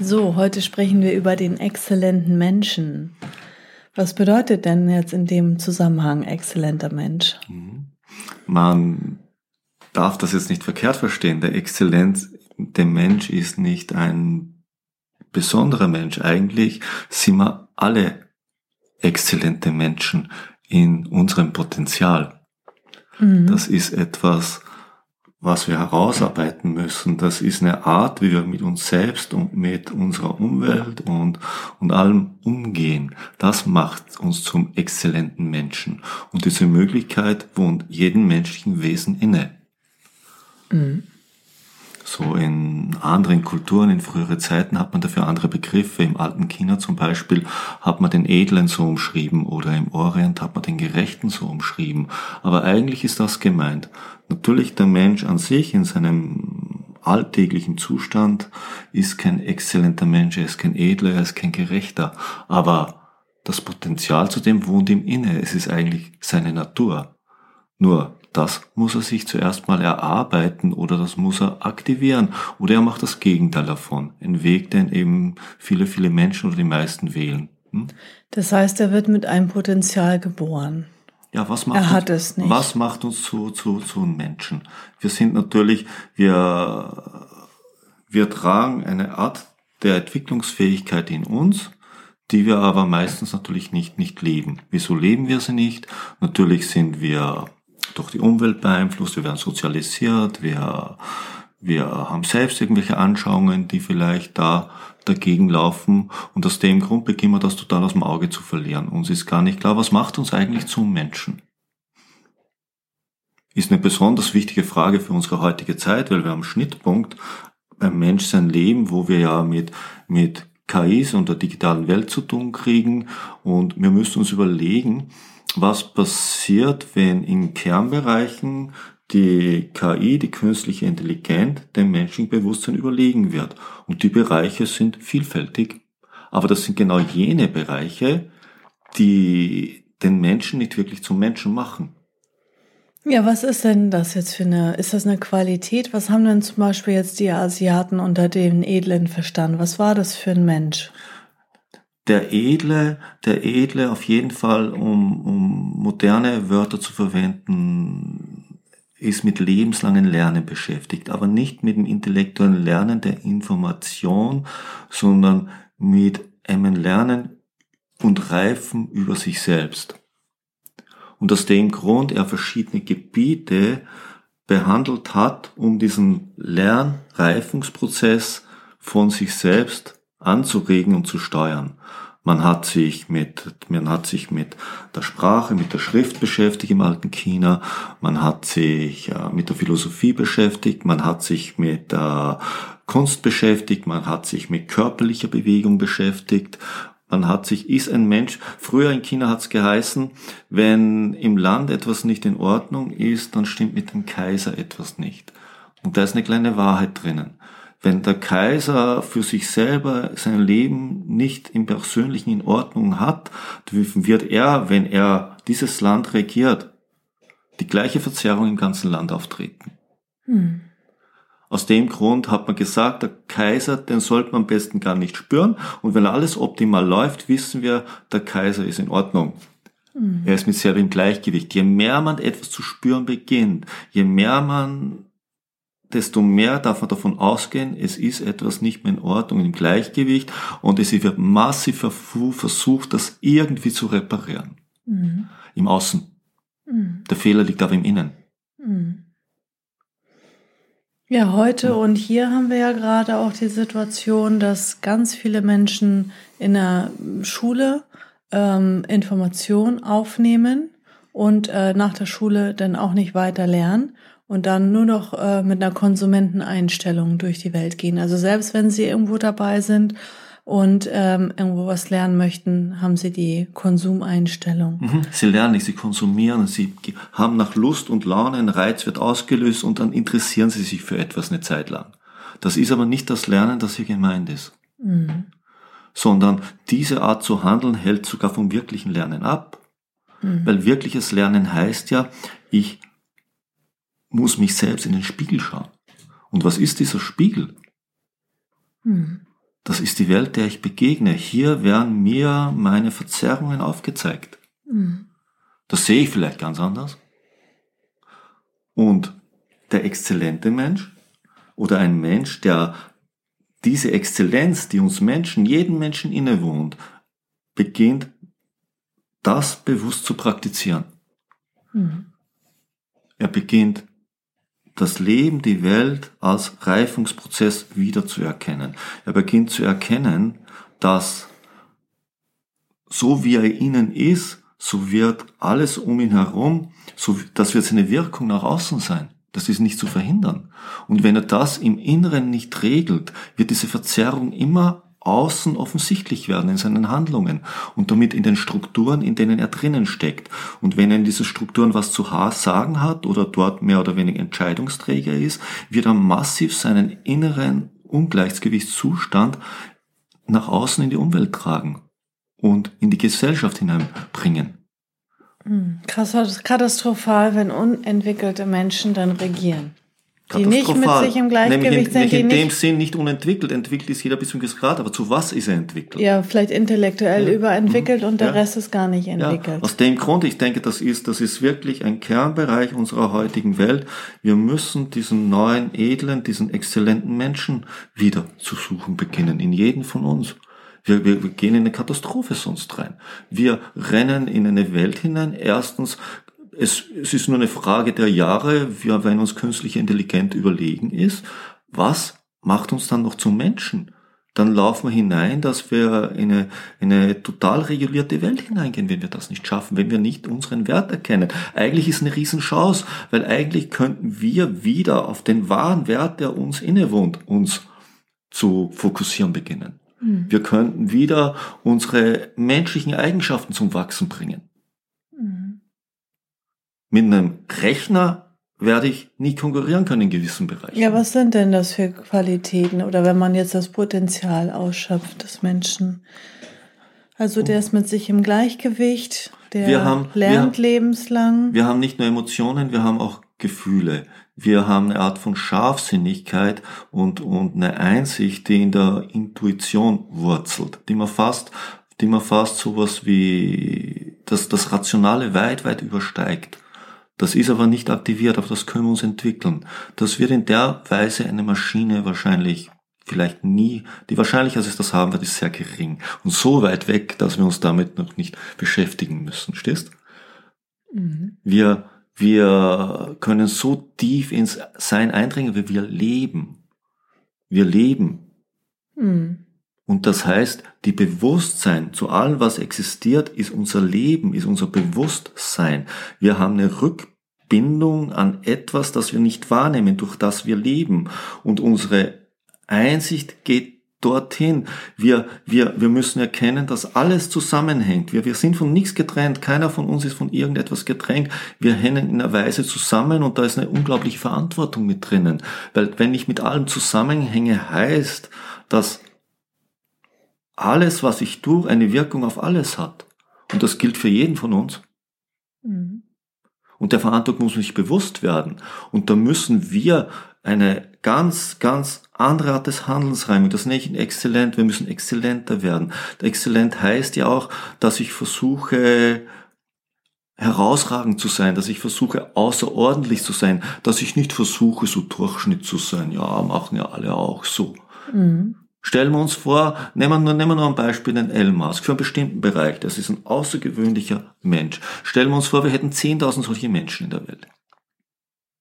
So, heute sprechen wir über den exzellenten Menschen. Was bedeutet denn jetzt in dem Zusammenhang exzellenter Mensch? Man darf das jetzt nicht verkehrt verstehen. Der Exzellenz, der Mensch ist nicht ein besonderer Mensch. Eigentlich sind wir alle exzellente Menschen in unserem Potenzial. Mhm. Das ist etwas, was wir herausarbeiten müssen. Das ist eine Art, wie wir mit uns selbst und mit unserer Umwelt und, und allem umgehen. Das macht uns zum exzellenten Menschen. Und diese Möglichkeit wohnt jedem menschlichen Wesen inne. Mhm. So in anderen Kulturen, in frühere Zeiten hat man dafür andere Begriffe. Im alten China zum Beispiel hat man den Edlen so umschrieben oder im Orient hat man den Gerechten so umschrieben. Aber eigentlich ist das gemeint. Natürlich der Mensch an sich in seinem alltäglichen Zustand ist kein exzellenter Mensch, er ist kein Edler, er ist kein Gerechter. Aber das Potenzial zu dem wohnt ihm inne. Es ist eigentlich seine Natur. Nur das muss er sich zuerst mal erarbeiten oder das muss er aktivieren oder er macht das Gegenteil davon. Ein Weg, den eben viele, viele Menschen oder die meisten wählen. Hm? Das heißt, er wird mit einem Potenzial geboren. Ja, was macht er hat uns, es nicht. Was macht uns zu, zu, zu Menschen? Wir sind natürlich, wir, wir tragen eine Art der Entwicklungsfähigkeit in uns, die wir aber meistens natürlich nicht, nicht leben. Wieso leben wir sie nicht? Natürlich sind wir durch die Umwelt beeinflusst, wir werden sozialisiert, wir, wir haben selbst irgendwelche Anschauungen, die vielleicht da dagegen laufen und aus dem Grund beginnen wir das total aus dem Auge zu verlieren. Uns ist gar nicht klar, was macht uns eigentlich zum Menschen? Ist eine besonders wichtige Frage für unsere heutige Zeit, weil wir am Schnittpunkt beim Mensch sein Leben, wo wir ja mit, mit KIs und der digitalen Welt zu tun kriegen und wir müssen uns überlegen, was passiert, wenn in Kernbereichen die KI, die künstliche Intelligenz, dem menschlichen Bewusstsein überlegen wird. Und die Bereiche sind vielfältig. Aber das sind genau jene Bereiche, die den Menschen nicht wirklich zum Menschen machen. Ja, was ist denn das jetzt für eine, ist das eine Qualität? Was haben denn zum Beispiel jetzt die Asiaten unter den Edlen verstanden? Was war das für ein Mensch? der Edle, der Edle auf jeden Fall, um, um moderne Wörter zu verwenden, ist mit lebenslangen Lernen beschäftigt, aber nicht mit dem intellektuellen Lernen der Information, sondern mit einem Lernen und Reifen über sich selbst. Und aus dem Grund er verschiedene Gebiete behandelt hat, um diesen Lernreifungsprozess von sich selbst anzuregen und zu steuern. Man hat sich mit, man hat sich mit der Sprache, mit der Schrift beschäftigt im alten China. Man hat sich äh, mit der Philosophie beschäftigt. Man hat sich mit der Kunst beschäftigt. Man hat sich mit körperlicher Bewegung beschäftigt. Man hat sich, ist ein Mensch, früher in China hat es geheißen, wenn im Land etwas nicht in Ordnung ist, dann stimmt mit dem Kaiser etwas nicht. Und da ist eine kleine Wahrheit drinnen. Wenn der Kaiser für sich selber sein Leben nicht im Persönlichen in Ordnung hat, wird er, wenn er dieses Land regiert, die gleiche Verzerrung im ganzen Land auftreten. Hm. Aus dem Grund hat man gesagt, der Kaiser, den sollte man am besten gar nicht spüren. Und wenn alles optimal läuft, wissen wir, der Kaiser ist in Ordnung. Hm. Er ist mit selber im Gleichgewicht. Je mehr man etwas zu spüren beginnt, je mehr man desto mehr darf man davon ausgehen, es ist etwas nicht mehr in Ordnung, im Gleichgewicht und es wird massiv versucht, das irgendwie zu reparieren. Mhm. Im Außen. Mhm. Der Fehler liegt aber im Innen. Ja, heute und hier haben wir ja gerade auch die Situation, dass ganz viele Menschen in der Schule ähm, Informationen aufnehmen und äh, nach der Schule dann auch nicht weiter lernen und dann nur noch äh, mit einer Konsumenteneinstellung durch die Welt gehen. Also selbst wenn sie irgendwo dabei sind und ähm, irgendwo was lernen möchten, haben sie die Konsumeinstellung. Mhm. Sie lernen nicht, sie konsumieren, sie haben nach Lust und Laune, ein Reiz wird ausgelöst und dann interessieren sie sich für etwas eine Zeit lang. Das ist aber nicht das Lernen, das hier gemeint ist. Mhm. Sondern diese Art zu handeln hält sogar vom wirklichen Lernen ab. Mhm. Weil wirkliches Lernen heißt ja, ich muss mich selbst in den Spiegel schauen. Und was ist dieser Spiegel? Mhm. Das ist die Welt, der ich begegne. Hier werden mir meine Verzerrungen aufgezeigt. Mhm. Das sehe ich vielleicht ganz anders. Und der exzellente Mensch oder ein Mensch, der diese Exzellenz, die uns Menschen, jeden Menschen innewohnt, beginnt, das bewusst zu praktizieren. Mhm. Er beginnt das Leben, die Welt als Reifungsprozess wiederzuerkennen. Er beginnt zu erkennen, dass so wie er innen ist, so wird alles um ihn herum, so, das wird seine Wirkung nach außen sein. Das ist nicht zu verhindern. Und wenn er das im Inneren nicht regelt, wird diese Verzerrung immer außen offensichtlich werden in seinen Handlungen und damit in den Strukturen, in denen er drinnen steckt. Und wenn er in diesen Strukturen was zu sagen hat oder dort mehr oder weniger Entscheidungsträger ist, wird er massiv seinen inneren Ungleichgewichtszustand nach außen in die Umwelt tragen und in die Gesellschaft hineinbringen. Hm, katastrophal, wenn unentwickelte Menschen dann regieren die nicht mit sich im Gleichgewicht Nämlich in, sind. Die in dem Sinn nicht unentwickelt. Entwickelt ist jeder bis zum gewissen Grad, aber zu was ist er entwickelt? Ja, vielleicht intellektuell ja. überentwickelt mhm. und der ja. Rest ist gar nicht entwickelt. Ja. Aus dem Grund, ich denke, das ist, das ist wirklich ein Kernbereich unserer heutigen Welt. Wir müssen diesen neuen, edlen, diesen exzellenten Menschen wieder zu suchen beginnen, in jeden von uns. Wir, wir, wir gehen in eine Katastrophe sonst rein. Wir rennen in eine Welt hinein. Erstens es, es ist nur eine Frage der Jahre, wenn uns künstliche Intelligenz überlegen ist, was macht uns dann noch zum Menschen? Dann laufen wir hinein, dass wir in eine, eine total regulierte Welt hineingehen, wenn wir das nicht schaffen, wenn wir nicht unseren Wert erkennen. Eigentlich ist eine Riesenchance, weil eigentlich könnten wir wieder auf den wahren Wert, der uns innewohnt, uns zu fokussieren beginnen. Mhm. Wir könnten wieder unsere menschlichen Eigenschaften zum Wachsen bringen. Mit einem Rechner werde ich nie konkurrieren können in gewissen Bereichen. Ja, was sind denn das für Qualitäten oder wenn man jetzt das Potenzial ausschöpft des Menschen? Also der ist mit sich im Gleichgewicht, der wir haben, lernt wir, lebenslang. Wir haben nicht nur Emotionen, wir haben auch Gefühle. Wir haben eine Art von Scharfsinnigkeit und, und eine Einsicht, die in der Intuition wurzelt, die man fast, die man fast sowas wie das, das Rationale weit, weit übersteigt. Das ist aber nicht aktiviert, auf das können wir uns entwickeln. Das wird in der Weise eine Maschine wahrscheinlich vielleicht nie, die Wahrscheinlichkeit, dass es das haben wird, ist sehr gering. Und so weit weg, dass wir uns damit noch nicht beschäftigen müssen. Stehst? Mhm. Wir, wir können so tief ins Sein eindringen, wie wir leben. Wir leben. Mhm. Und das heißt, die Bewusstsein zu allem, was existiert, ist unser Leben, ist unser Bewusstsein. Wir haben eine Rückbindung an etwas, das wir nicht wahrnehmen, durch das wir leben. Und unsere Einsicht geht dorthin. Wir, wir, wir müssen erkennen, dass alles zusammenhängt. Wir, wir sind von nichts getrennt. Keiner von uns ist von irgendetwas getrennt. Wir hängen in einer Weise zusammen und da ist eine unglaubliche Verantwortung mit drinnen. Weil wenn ich mit allem zusammenhänge, heißt, dass alles, was ich tue, eine Wirkung auf alles hat. Und das gilt für jeden von uns. Mhm. Und der Verantwortung muss sich bewusst werden. Und da müssen wir eine ganz, ganz andere Art des Handelns rein. Und das nenne ich exzellent. Wir müssen exzellenter werden. Exzellent heißt ja auch, dass ich versuche, herausragend zu sein, dass ich versuche, außerordentlich zu sein, dass ich nicht versuche, so Durchschnitt zu sein. Ja, machen ja alle auch so. Mhm. Stellen wir uns vor, nehmen wir, nehmen wir nur ein Beispiel, den Elon Musk für einen bestimmten Bereich. Das ist ein außergewöhnlicher Mensch. Stellen wir uns vor, wir hätten 10.000 solche Menschen in der Welt.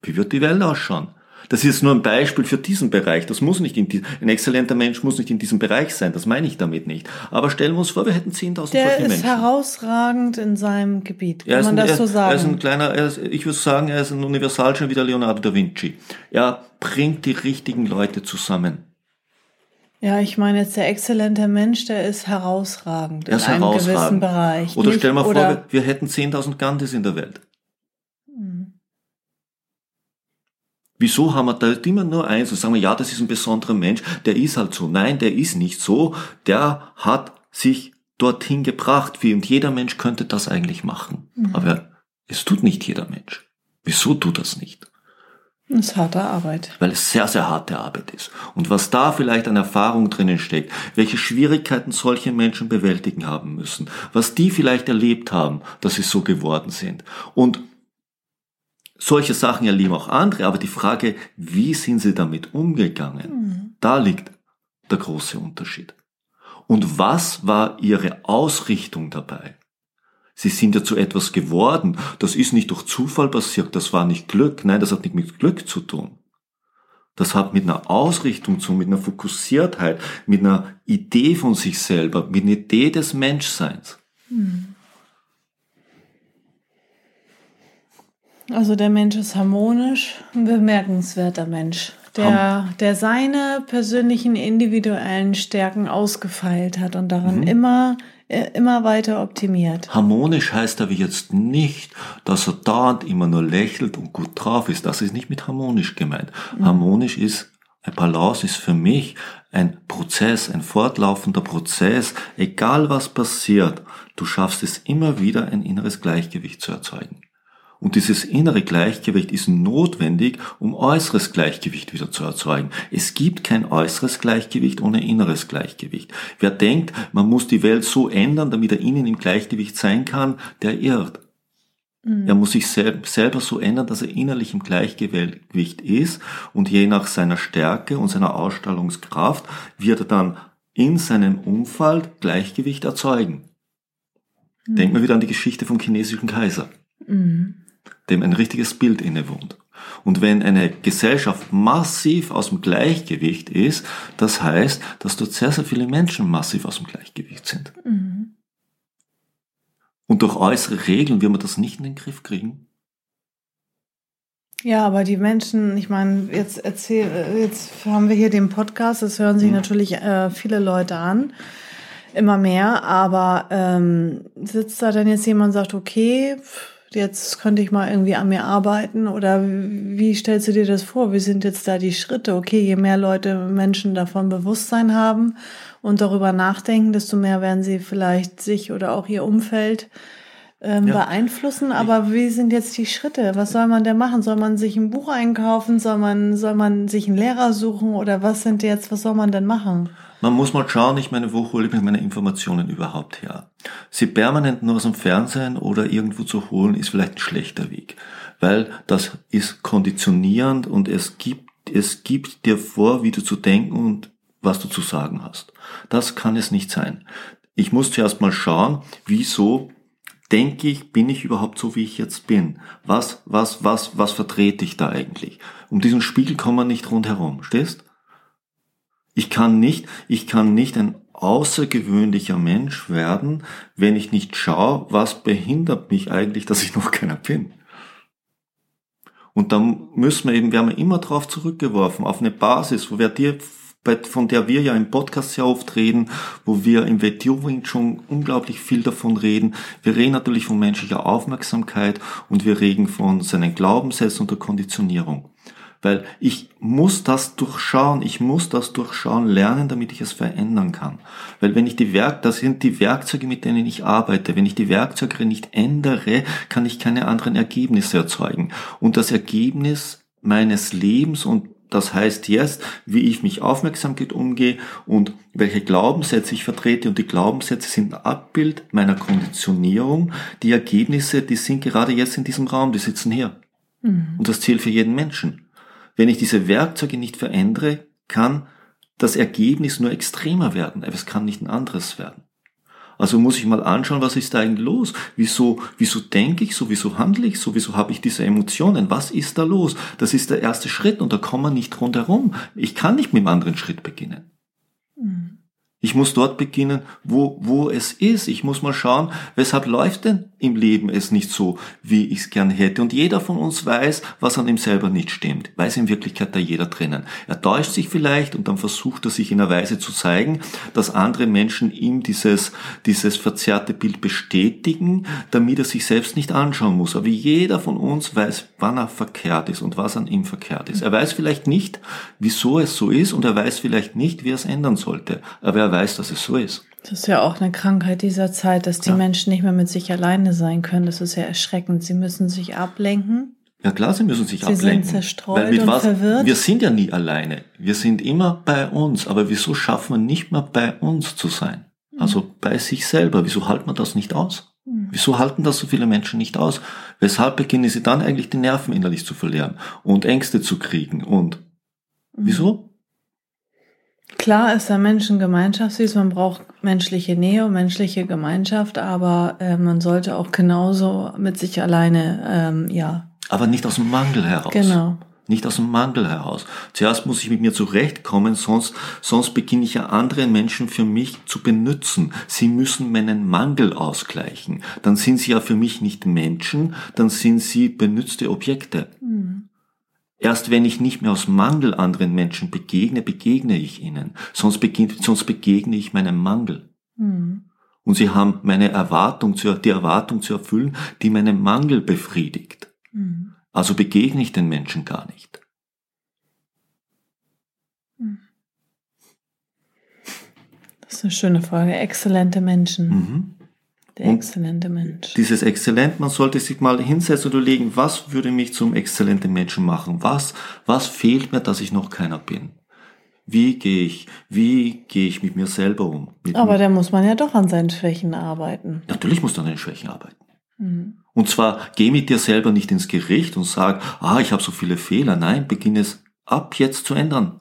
Wie wird die Welt ausschauen? Das ist nur ein Beispiel für diesen Bereich. Das muss nicht in die, ein exzellenter Mensch muss nicht in diesem Bereich sein. Das meine ich damit nicht. Aber stellen wir uns vor, wir hätten 10.000 solche Der Menschen. ist herausragend in seinem Gebiet. Kann Er man ein, das so er, er ist ein sagen? kleiner, er ist, ich würde sagen, er ist ein Universalgenie wie der Leonardo da Vinci. Er bringt die richtigen Leute zusammen. Ja, ich meine jetzt der exzellente Mensch, der ist herausragend Er ist in einem gewissen herausragend. Bereich. Oder Nicht- stell mal vor, wir, wir hätten 10.000 Gandhis in der Welt. Hm. Wieso haben wir da immer nur eins und sagen wir, ja, das ist ein besonderer Mensch, der ist halt so. Nein, der ist nicht so. Der hat sich dorthin gebracht, wie und jeder Mensch könnte das eigentlich machen. Mhm. Aber es tut nicht jeder Mensch. Wieso tut das nicht? Das ist harte Arbeit. Weil es sehr, sehr harte Arbeit ist. Und was da vielleicht an Erfahrung drinnen steckt, welche Schwierigkeiten solche Menschen bewältigen haben müssen, was die vielleicht erlebt haben, dass sie so geworden sind. Und solche Sachen erleben auch andere, aber die Frage, wie sind sie damit umgegangen, Hm. da liegt der große Unterschied. Und was war ihre Ausrichtung dabei? Sie sind ja zu etwas geworden. Das ist nicht durch Zufall passiert, das war nicht Glück. Nein, das hat nicht mit Glück zu tun. Das hat mit einer Ausrichtung zu, tun, mit einer Fokussiertheit, mit einer Idee von sich selber, mit einer Idee des Menschseins. Also der Mensch ist harmonisch, ein bemerkenswerter Mensch, der, der seine persönlichen individuellen Stärken ausgefeilt hat und daran Mhm. immer, immer weiter optimiert. Harmonisch heißt aber jetzt nicht, dass er dauernd immer nur lächelt und gut drauf ist. Das ist nicht mit harmonisch gemeint. Harmonisch ist, ein Balance ist für mich ein Prozess, ein fortlaufender Prozess. Egal was passiert, du schaffst es immer wieder, ein inneres Gleichgewicht zu erzeugen. Und dieses innere Gleichgewicht ist notwendig, um äußeres Gleichgewicht wieder zu erzeugen. Es gibt kein äußeres Gleichgewicht ohne inneres Gleichgewicht. Wer denkt, man muss die Welt so ändern, damit er innen im Gleichgewicht sein kann, der irrt. Er muss sich sel selber so ändern, dass er innerlich im Gleichgewicht ist und je nach seiner Stärke und seiner Ausstrahlungskraft wird er dann in seinem Umfeld Gleichgewicht erzeugen. Denkt mal wieder an die Geschichte vom chinesischen Kaiser Mhm. Dem ein richtiges Bild innewohnt. Und wenn eine Gesellschaft massiv aus dem Gleichgewicht ist, das heißt, dass dort sehr, sehr viele Menschen massiv aus dem Gleichgewicht sind. Mhm. Und durch äußere Regeln wird man das nicht in den Griff kriegen. Ja, aber die Menschen, ich meine, jetzt erzähl, äh, jetzt haben wir hier den Podcast, das hören sich Mhm. natürlich äh, viele Leute an, immer mehr, aber ähm, sitzt da denn jetzt jemand und sagt, okay, pff, jetzt könnte ich mal irgendwie an mir arbeiten oder wie stellst du dir das vor? Wie sind jetzt da die Schritte? Okay, je mehr Leute, Menschen davon Bewusstsein haben und darüber nachdenken, desto mehr werden sie vielleicht sich oder auch ihr Umfeld ähm, Ja. beeinflussen. Aber wie sind jetzt die Schritte? Was soll man denn machen? Soll man sich ein Buch einkaufen? Soll man, soll man sich einen Lehrer suchen? Oder was sind jetzt, was soll man denn machen? Man muss mal schauen, ich meine, wo hole ich meine Informationen überhaupt her? Sie permanent nur aus dem Fernsehen oder irgendwo zu holen, ist vielleicht ein schlechter Weg. Weil das ist konditionierend und es gibt, es gibt dir vor, wie du zu denken und was du zu sagen hast. Das kann es nicht sein. Ich muss zuerst mal schauen, wieso denke ich, bin ich überhaupt so, wie ich jetzt bin? Was, was, was, was vertrete ich da eigentlich? Um diesen Spiegel kommen wir nicht rundherum, stehst? Ich kann nicht, ich kann nicht ein außergewöhnlicher Mensch werden, wenn ich nicht schaue, was behindert mich eigentlich, dass ich noch keiner bin. Und dann müssen wir eben, wir haben immer darauf zurückgeworfen, auf eine Basis, wo wir dir, von der wir ja im Podcast sehr oft reden, wo wir im Wing schon unglaublich viel davon reden. Wir reden natürlich von menschlicher Aufmerksamkeit und wir reden von seinen Glaubenssätzen und der Konditionierung. Weil ich muss das durchschauen, ich muss das durchschauen lernen, damit ich es verändern kann. Weil wenn ich die Werk, das sind die Werkzeuge, mit denen ich arbeite. Wenn ich die Werkzeuge nicht ändere, kann ich keine anderen Ergebnisse erzeugen. Und das Ergebnis meines Lebens und das heißt jetzt, wie ich mich Aufmerksamkeit umgehe und welche Glaubenssätze ich vertrete. Und die Glaubenssätze sind ein Abbild meiner Konditionierung. Die Ergebnisse, die sind gerade jetzt in diesem Raum, die sitzen hier. Und das zählt für jeden Menschen. Wenn ich diese Werkzeuge nicht verändere, kann das Ergebnis nur extremer werden, aber es kann nicht ein anderes werden. Also muss ich mal anschauen, was ist da eigentlich los? Wieso, wieso denke ich so? Wieso handle ich so? Wieso habe ich diese Emotionen? Was ist da los? Das ist der erste Schritt und da kommen wir nicht rundherum. Ich kann nicht mit dem anderen Schritt beginnen. Mhm. Ich muss dort beginnen, wo, wo es ist. Ich muss mal schauen, weshalb läuft denn im Leben es nicht so, wie ich es gern hätte. Und jeder von uns weiß, was an ihm selber nicht stimmt. Weiß in Wirklichkeit da jeder drinnen. Er täuscht sich vielleicht und dann versucht er sich in einer Weise zu zeigen, dass andere Menschen ihm dieses, dieses verzerrte Bild bestätigen, damit er sich selbst nicht anschauen muss. Aber jeder von uns weiß, wann er verkehrt ist und was an ihm verkehrt ist. Er weiß vielleicht nicht, wieso es so ist und er weiß vielleicht nicht, wie er es ändern sollte. Aber er weiß, dass es so ist. Das ist ja auch eine Krankheit dieser Zeit, dass die ja. Menschen nicht mehr mit sich alleine sein können. Das ist ja erschreckend. Sie müssen sich ablenken. Ja klar, sie müssen sich sie ablenken. Sie sind zerstreut und was, verwirrt. Wir sind ja nie alleine. Wir sind immer bei uns. Aber wieso schaffen wir nicht mehr bei uns zu sein? Also mhm. bei sich selber. Wieso halten wir das nicht aus? Mhm. Wieso halten das so viele Menschen nicht aus? Weshalb beginnen sie dann eigentlich die Nerven innerlich zu verlieren und Ängste zu kriegen und mhm. wieso? Klar ist der Mensch ein Gemeinschaftswesen, man braucht menschliche Nähe und menschliche Gemeinschaft, aber äh, man sollte auch genauso mit sich alleine, ähm, ja. Aber nicht aus dem Mangel heraus. Genau. Nicht aus dem Mangel heraus. Zuerst muss ich mit mir zurechtkommen, sonst, sonst beginne ich ja andere Menschen für mich zu benutzen. Sie müssen meinen Mangel ausgleichen. Dann sind sie ja für mich nicht Menschen, dann sind sie benützte Objekte. Mhm. Erst wenn ich nicht mehr aus Mangel anderen Menschen begegne, begegne ich ihnen. Sonst, begegne, sonst begegne ich meinem Mangel. Mhm. Und sie haben meine Erwartung, zu, die Erwartung zu erfüllen, die meinen Mangel befriedigt. Mhm. Also begegne ich den Menschen gar nicht. Mhm. Das ist eine schöne Frage. Exzellente Menschen. Mhm. Der und exzellente Mensch. Dieses Exzellent, man sollte sich mal hinsetzen und überlegen, was würde mich zum exzellenten Menschen machen? Was, was fehlt mir, dass ich noch keiner bin? Wie gehe ich, wie gehe ich mit mir selber um? Aber da muss man ja doch an seinen Schwächen arbeiten. Natürlich muss du an deinen Schwächen arbeiten. Mhm. Und zwar, geh mit dir selber nicht ins Gericht und sag, ah, ich habe so viele Fehler. Nein, beginn es ab jetzt zu ändern.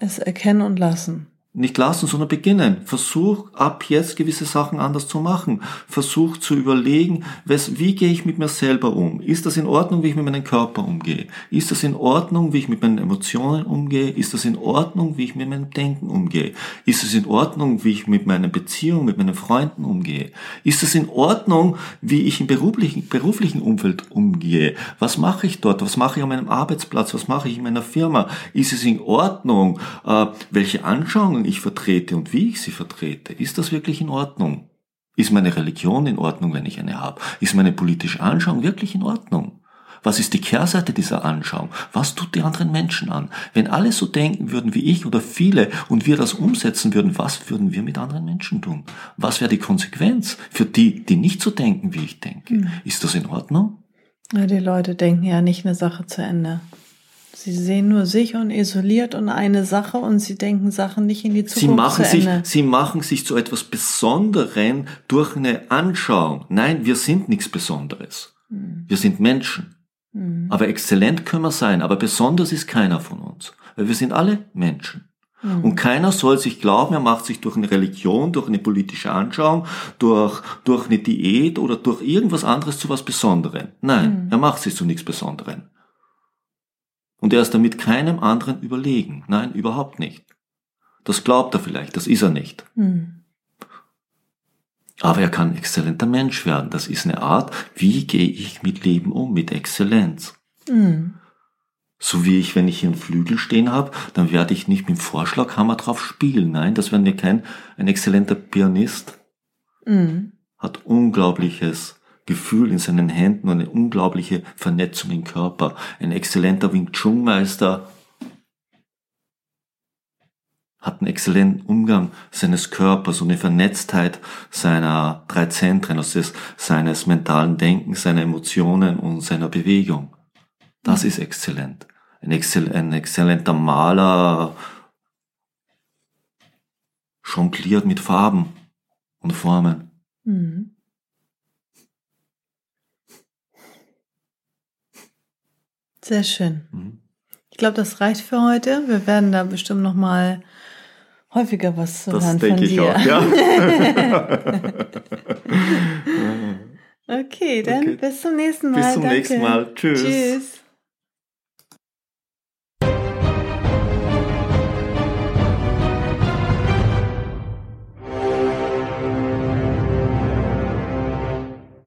Es erkennen und lassen. Nicht lassen, sondern beginnen. Versuch ab jetzt gewisse Sachen anders zu machen. Versuch zu überlegen, wie gehe ich mit mir selber um? Ist das in Ordnung, wie ich mit meinem Körper umgehe? Ist das in Ordnung, wie ich mit meinen Emotionen umgehe? Ist das in Ordnung, wie ich mit meinem Denken umgehe? Ist es in Ordnung, wie ich mit meiner Beziehung, mit meinen Freunden umgehe? Ist es in Ordnung, wie ich im beruflichen, beruflichen Umfeld umgehe? Was mache ich dort? Was mache ich an meinem Arbeitsplatz? Was mache ich in meiner Firma? Ist es in Ordnung, äh, welche Anschauungen Meinungen ich vertrete und wie ich sie vertrete, ist das wirklich in Ordnung? Ist meine Religion in Ordnung, wenn ich eine habe? Ist meine politische Anschauung wirklich in Ordnung? Was ist die Kehrseite dieser Anschauung? Was tut die anderen Menschen an? Wenn alle so denken würden wie ich oder viele und wir das umsetzen würden, was würden wir mit anderen Menschen tun? Was wäre die Konsequenz für die, die nicht so denken, wie ich denke? Mhm. Ist das in Ordnung? Ja, die Leute denken ja nicht eine Sache zu Ende. Sie sehen nur sich und isoliert und eine Sache und sie denken Sachen nicht in die Zukunft. Sie machen, sich, sie machen sich zu etwas Besonderen durch eine Anschauung. Nein, wir sind nichts Besonderes. Mhm. Wir sind Menschen. Mhm. Aber exzellent können wir sein, aber besonders ist keiner von uns. Weil wir sind alle Menschen. Mhm. Und keiner soll sich glauben, er macht sich durch eine Religion, durch eine politische Anschauung, durch, durch eine Diät oder durch irgendwas anderes zu was Besonderem. Nein, er macht sich zu nichts Besonderem. Und er ist damit keinem anderen überlegen. Nein, überhaupt nicht. Das glaubt er vielleicht, das ist er nicht. Mhm. Aber er kann ein exzellenter Mensch werden. Das ist eine Art, wie gehe ich mit Leben um, mit Exzellenz. Mhm. So wie ich, wenn ich hier einen Flügel stehen habe, dann werde ich nicht mit dem Vorschlaghammer drauf spielen. Nein, das wäre mir kein ein exzellenter Pianist. Mhm. Hat unglaubliches Gefühl in seinen Händen und eine unglaubliche Vernetzung im Körper. Ein exzellenter Wing Chun Meister hat einen exzellenten Umgang seines Körpers und eine Vernetztheit seiner drei Zentren, also des, seines mentalen Denkens, seiner Emotionen und seiner Bewegung. Das ist exzellent. Ein, exzell ein exzellenter Maler jongliert mit Farben und Formen. Mhm. Sehr schön. Mhm. Ich glaube, das reicht für heute. Wir werden da bestimmt noch mal häufiger was zu Das hören von denke ich dir. auch, ja. Okay, dann Okay. bis zum nächsten Mal. Bis zum Danke. nächsten Mal. Tschüss. Tschüss.